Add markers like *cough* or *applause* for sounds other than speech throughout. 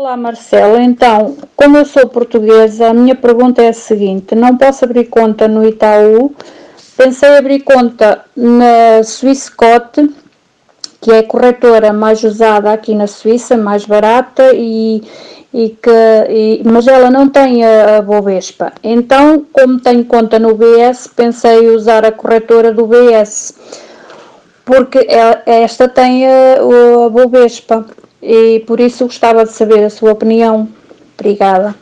Olá Marcelo, então, como eu sou portuguesa, a minha pergunta é a seguinte: não posso abrir conta no Itaú, pensei abrir conta na Swissquote, que é a corretora mais usada aqui na Suíça, mais barata e, e que, e, mas ela não tem a, a Bovespa. Então, como tenho conta no BS, pensei usar a corretora do BS, porque esta tem a, a Bovespa e por isso gostava de saber a sua opinião. Obrigada.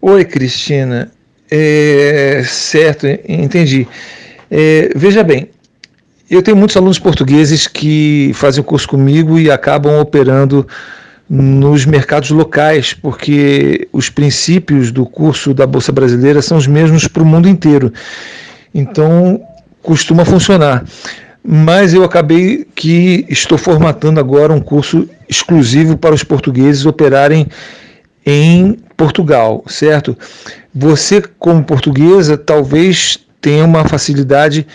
Oi, Cristina. É, certo, entendi. É, veja bem, eu tenho muitos alunos portugueses que fazem o curso comigo e acabam operando nos mercados locais, porque os princípios do curso da Bolsa Brasileira são os mesmos para o mundo inteiro. Então, costuma funcionar mas eu acabei que estou formatando agora um curso exclusivo para os portugueses operarem em Portugal, certo? Você, como portuguesa, talvez tenha uma facilidade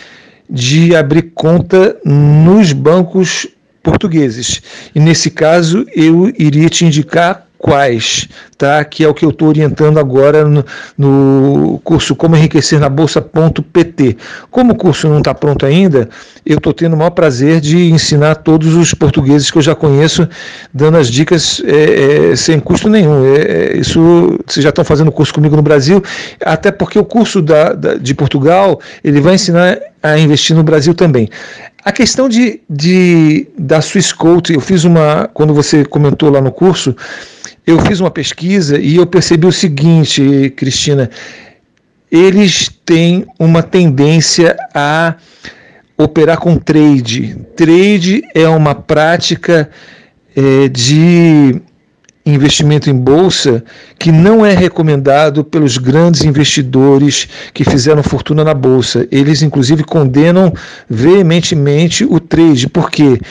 de abrir conta nos bancos portugueses. E nesse caso, eu iria te indicar quais, tá? que é o que eu estou orientando agora no, no, curso Como Enriquecer na Bolsa.pt. Como o curso não está pronto ainda, eu estou tendo o maior prazer de ensinar todos os portugueses que eu já conheço, dando as dicas é, é, sem custo nenhum. É, é isso vocês já estão fazendo curso comigo no Brasil, até porque o curso da, da, de Portugal ele vai ensinar a investir no Brasil também. A questão de, de da Swiss Coat, eu fiz uma, quando você comentou lá no curso, eu fiz uma pesquisa e eu percebi o seguinte, Cristina, eles têm uma tendência a operar com trade. Trade é uma prática é, de investimento em bolsa que não é recomendado pelos grandes investidores que fizeram fortuna na bolsa. Eles, inclusive, condenam veementemente o trade. Por quê? porque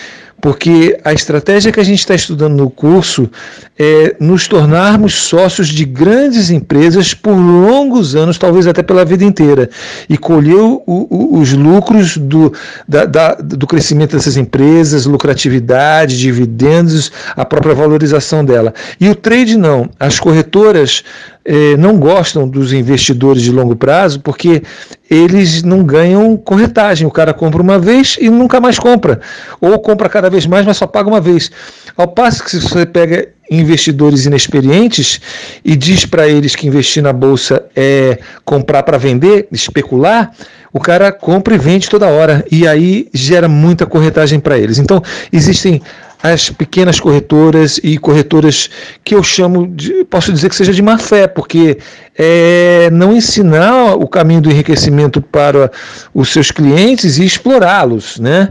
a estratégia que a gente está estudando no curso é nos tornarmos sócios de grandes empresas por longos anos, talvez até pela vida inteira, e colher o, o, os lucros do, da, da, do crescimento dessas empresas, lucratividade, dividendos, a própria valorização dela. E o trade não. As corretoras eh, não gostam dos investidores de longo prazo porque eles não ganham corretagem. O cara compra uma vez e nunca mais compra, ou compra cada vez mais, mas só paga uma vez. Ao passo que se você pega investidores inexperientes e diz para eles que investir na bolsa é comprar para vender, especular, o cara compra e vende toda hora e aí gera muita corretagem para eles. Então, existem as pequenas corretoras e corretoras que eu chamo de, posso dizer que seja de má fé, porque é não ensinar o caminho do enriquecimento para os seus clientes e explorá-los, né?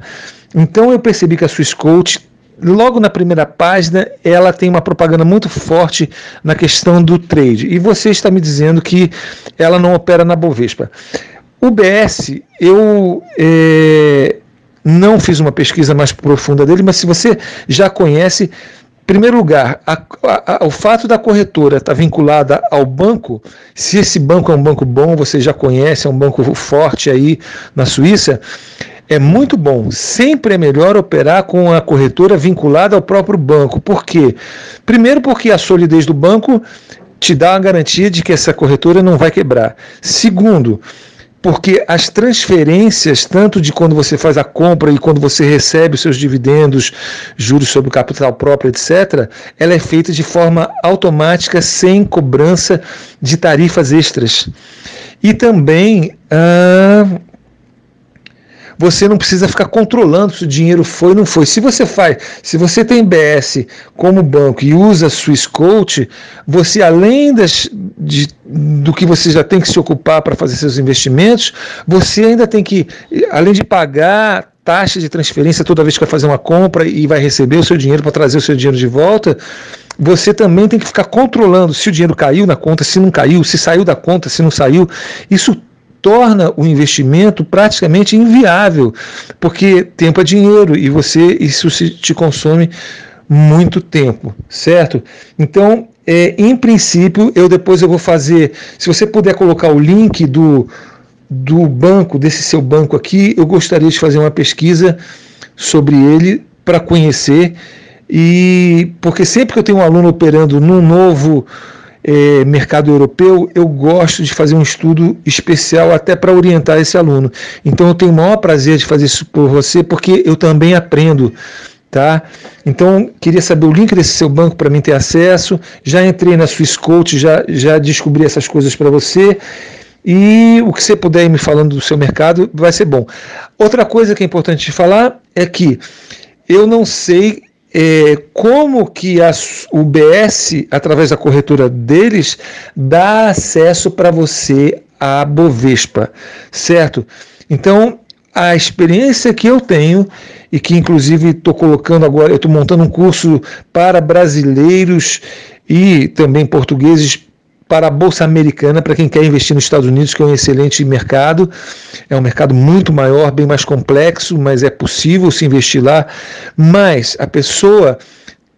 Então eu percebi que a Swiss Coach logo na primeira página, ela tem uma propaganda muito forte na questão do trade. E você está me dizendo que ela não opera na Bovespa. O BS, eu é, não fiz uma pesquisa mais profunda dele, mas se você já conhece, em primeiro lugar, a, a, o fato da corretora estar tá vinculada ao banco, se esse banco é um banco bom, você já conhece, é um banco forte aí na Suíça, é muito bom. Sempre é melhor operar com a corretora vinculada ao próprio banco. Por quê? Primeiro, porque a solidez do banco te dá a garantia de que essa corretora não vai quebrar. Segundo, porque as transferências, tanto de quando você faz a compra e quando você recebe os seus dividendos, juros sobre capital próprio, etc., ela é feita de forma automática, sem cobrança de tarifas extras. E também ah, você não precisa ficar controlando se o dinheiro foi ou não foi. Se você faz, se você tem BS como banco e usa Swissquote, você além das, de, do que você já tem que se ocupar para fazer seus investimentos, você ainda tem que, além de pagar taxa de transferência toda vez que vai fazer uma compra e vai receber o seu dinheiro para trazer o seu dinheiro de volta, você também tem que ficar controlando se o dinheiro caiu na conta, se não caiu, se saiu da conta, se não saiu. Isso torna o investimento praticamente inviável, porque tempo é dinheiro e você isso se, te consome muito tempo, certo? Então, é, em princípio, eu depois eu vou fazer, se você puder colocar o link do, do banco, desse seu banco aqui, eu gostaria de fazer uma pesquisa sobre ele para conhecer E porque sempre que eu tenho um aluno operando num novo é, mercado europeu, eu gosto de fazer um estudo especial até para orientar esse aluno. Então eu tenho o maior prazer de fazer isso por você, porque eu também aprendo. Tá? Então, queria saber o link desse seu banco para mim ter acesso. Já entrei na Swiss Coach, já, já descobri essas coisas para você. E o que você puder ir me falando do seu mercado vai ser bom. Outra coisa que é importante te falar é que eu não sei é, como que a, o BS, através da corretora deles, dá acesso para você à Bovespa, certo? Então, a experiência que eu tenho e que inclusive estou colocando agora, eu estou montando um curso para brasileiros e também portugueses para a Bolsa Americana, para quem quer investir nos Estados Unidos, que é um excelente mercado. É um mercado muito maior, bem mais complexo, mas é possível se investir lá. Mas a pessoa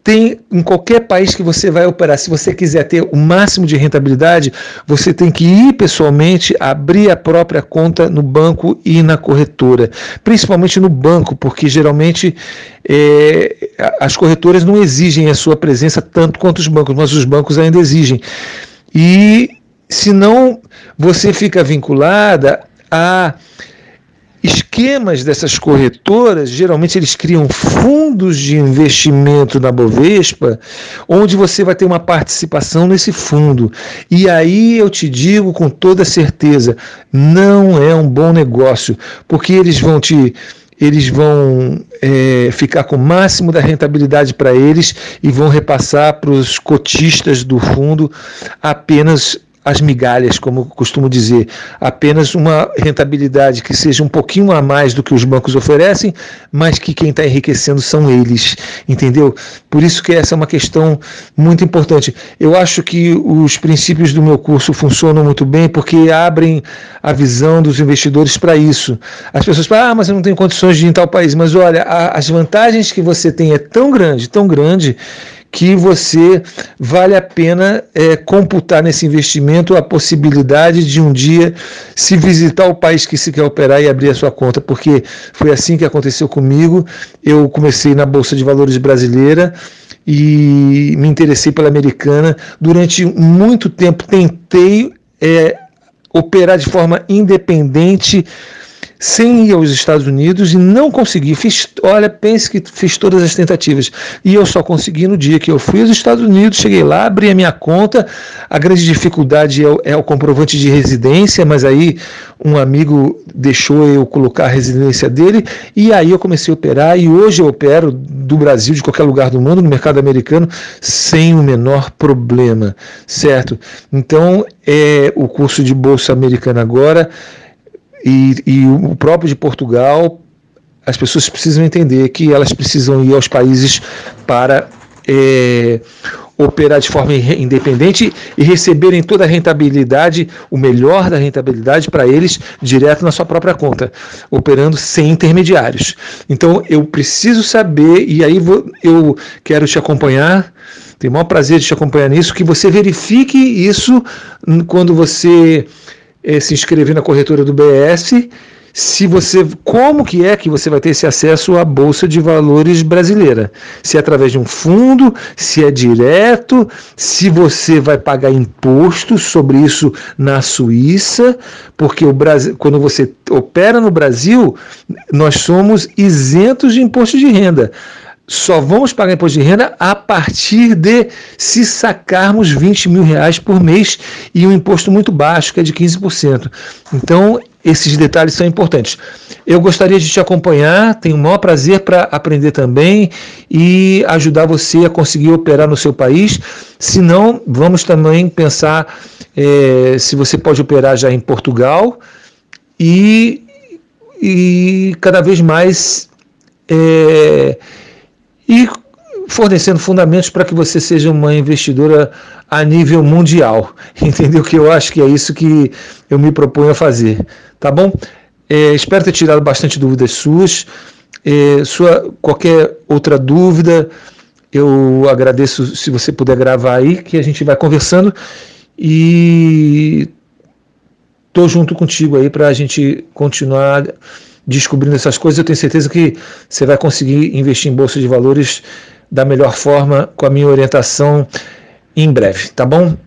tem em qualquer país que você vai operar, se você quiser ter o máximo de rentabilidade, você tem que ir pessoalmente, abrir a própria conta no banco e na corretora, principalmente no banco, porque geralmente é, as corretoras não exigem a sua presença tanto quanto os bancos, mas os bancos ainda exigem. E senão você fica vinculada a esquemas dessas corretoras, geralmente eles criam fundos de investimento na Bovespa, onde você vai ter uma participação nesse fundo. E aí eu te digo com toda certeza, não é um bom negócio, porque eles vão te eles vão é, ficar com o máximo da rentabilidade para eles e vão repassar para os cotistas do fundo apenas as migalhas, como costumo dizer, apenas uma rentabilidade que seja um pouquinho a mais do que os bancos oferecem, mas que quem está enriquecendo são eles, entendeu? Por isso que essa é uma questão muito importante. Eu acho que os princípios do meu curso funcionam muito bem porque abrem a visão dos investidores para isso. As pessoas falam, ah, mas eu não tenho condições de ir em tal país, mas olha, a, as vantagens que você tem é tão grande, tão grande que você vale a pena é, computar nesse investimento a possibilidade de um dia se visitar o país que se quer operar e abrir a sua conta, porque foi assim que aconteceu comigo. Eu comecei na Bolsa de Valores brasileira e me interessei pela americana. Durante muito tempo tentei é, operar de forma independente sem ir aos Estados Unidos e não consegui. Fiz, olha, pense que fiz todas as tentativas. E eu só consegui no dia que eu fui aos Estados Unidos, cheguei lá, abri a minha conta. A grande dificuldade é o, é o comprovante de residência, mas aí um amigo deixou eu colocar a residência dele e aí eu comecei a operar. E hoje eu opero do Brasil, de qualquer lugar do mundo, no mercado americano, sem o menor problema, certo? Então, é o curso de Bolsa Americana agora e, e o próprio de Portugal, as pessoas precisam entender que elas precisam ir aos países para é, operar de forma independente e receberem toda a rentabilidade, o melhor da rentabilidade para eles, direto na sua própria conta, operando sem intermediários. Então eu preciso saber, e aí vou, eu quero te acompanhar, tenho o maior prazer de te acompanhar nisso, que você verifique isso quando você é, se inscrever na corretora do BS, se você como que é que você vai ter esse acesso à bolsa de valores brasileira? Se é através de um fundo, se é direto, se você vai pagar imposto sobre isso na Suíça, porque o Brasil, quando você opera no Brasil, nós somos isentos de imposto de renda só vamos pagar imposto de renda a partir de se sacarmos 20 mil reais por mês e um imposto muito baixo, que é de 15%. Então, esses detalhes são importantes. Eu gostaria de te acompanhar, tenho o maior prazer para aprender também e ajudar você a conseguir operar no seu país. Se não, vamos também pensar é, se você pode operar já em Portugal e, e cada vez mais. É, e fornecendo fundamentos para que você seja uma investidora a nível mundial. *laughs* Entendeu? Que eu acho que é isso que eu me proponho a fazer. Tá bom? É, espero ter tirado bastante dúvidas suas. É, sua, qualquer outra dúvida, eu agradeço se você puder gravar aí, que a gente vai conversando. E tô junto contigo aí para a gente continuar descobrindo essas coisas, eu tenho certeza que você vai conseguir investir em bolsa de valores da melhor forma com a minha orientação em breve, tá bom?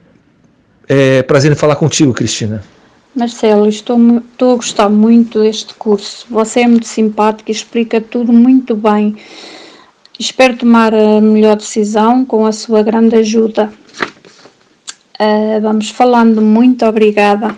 É prazer em falar contigo, Cristina. Marcelo, estou, estou a gostar muito deste curso. Você é muito simpático e explica tudo muito bem. Espero tomar a melhor decisão com a sua grande ajuda. Uh, vamos falando. Muito obrigada.